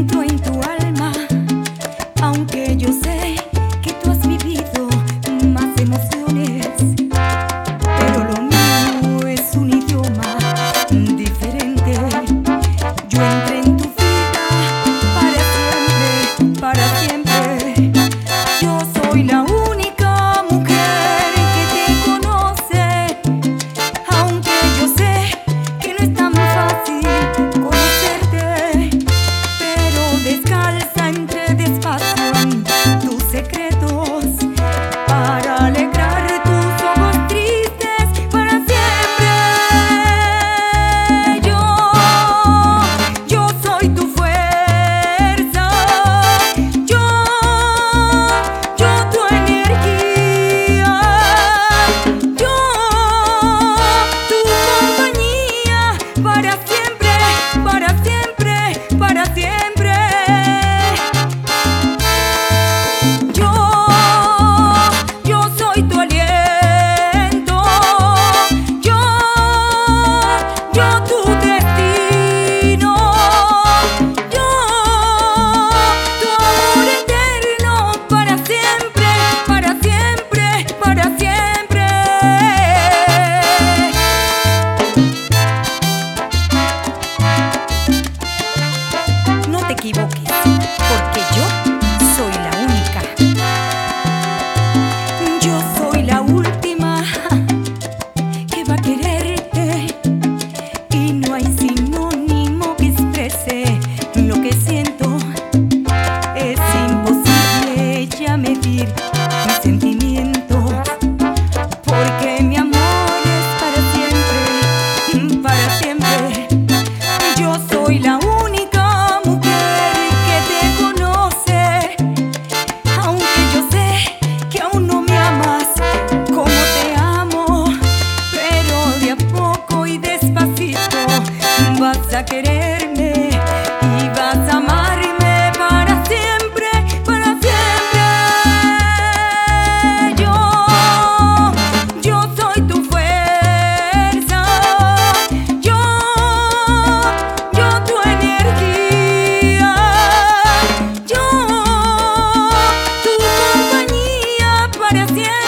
într-o intrare quererme y vas a amarme para siempre, para siempre. Yo, yo soy tu fuerza, yo, yo tu energía, yo, tu compañía para siempre.